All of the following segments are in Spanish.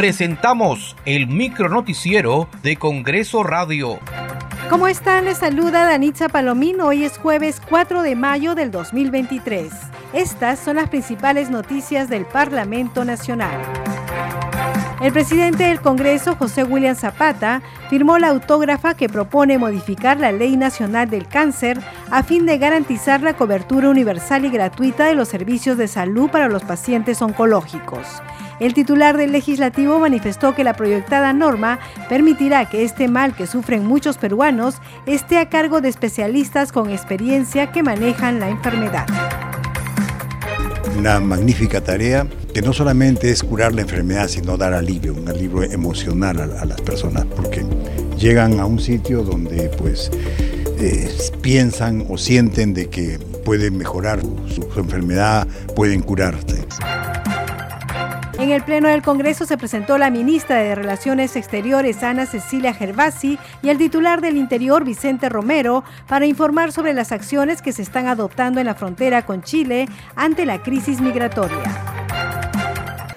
presentamos el micronoticiero de Congreso Radio. ¿Cómo están? Les saluda Danitza Palomín. Hoy es jueves 4 de mayo del 2023. Estas son las principales noticias del Parlamento Nacional. El presidente del Congreso, José William Zapata, firmó la autógrafa que propone modificar la Ley Nacional del Cáncer a fin de garantizar la cobertura universal y gratuita de los servicios de salud para los pacientes oncológicos. El titular del legislativo manifestó que la proyectada norma permitirá que este mal que sufren muchos peruanos esté a cargo de especialistas con experiencia que manejan la enfermedad. Una magnífica tarea que no solamente es curar la enfermedad, sino dar alivio, un alivio emocional a, las personas, porque llegan a un sitio donde pues eh, piensan o sienten de que pueden mejorar su, su enfermedad, pueden curarse. En el Pleno del Congreso se presentó la ministra de Relaciones Exteriores, Ana Cecilia Gervasi, y el titular del Interior, Vicente Romero, para informar sobre las acciones que se están adoptando en la frontera con Chile ante la crisis migratoria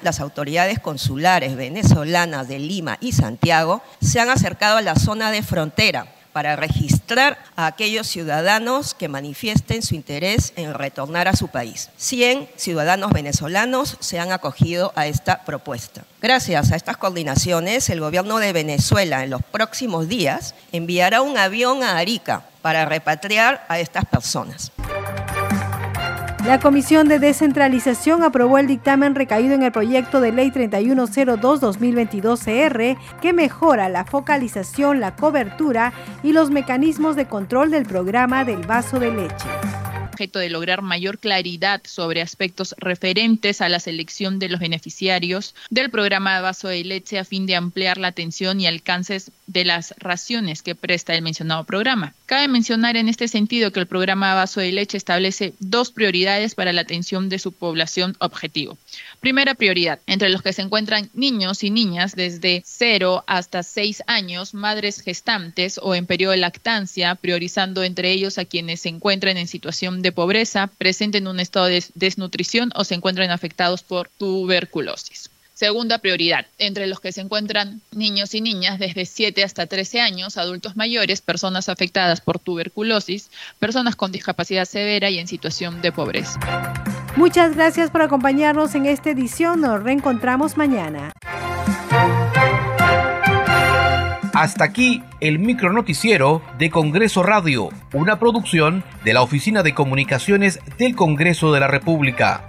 las autoridades consulares venezolanas de Lima y Santiago se han acercado a la zona de frontera para registrar a aquellos ciudadanos que manifiesten su interés en retornar a su país. 100 ciudadanos venezolanos se han acogido a esta propuesta. Gracias a estas coordinaciones, el gobierno de Venezuela en los próximos días enviará un avión a Arica para repatriar a estas personas. La Comisión de Descentralización aprobó el dictamen recaído en el proyecto de ley 3102-2022-CR que mejora la focalización, la cobertura y los mecanismos de control del programa del vaso de leche. Objeto de lograr mayor claridad sobre aspectos referentes a la selección de los beneficiarios del programa de vaso de leche a fin de ampliar la atención y alcances de las raciones que presta el mencionado programa. Cabe mencionar en este sentido que el programa Vaso de Leche establece dos prioridades para la atención de su población objetivo. Primera prioridad, entre los que se encuentran niños y niñas desde 0 hasta 6 años, madres gestantes o en periodo de lactancia, priorizando entre ellos a quienes se encuentran en situación de pobreza, presenten un estado de desnutrición o se encuentran afectados por tuberculosis. Segunda prioridad, entre los que se encuentran niños y niñas desde 7 hasta 13 años, adultos mayores, personas afectadas por tuberculosis, personas con discapacidad severa y en situación de pobreza. Muchas gracias por acompañarnos en esta edición. Nos reencontramos mañana. Hasta aquí el micronoticiero de Congreso Radio, una producción de la Oficina de Comunicaciones del Congreso de la República.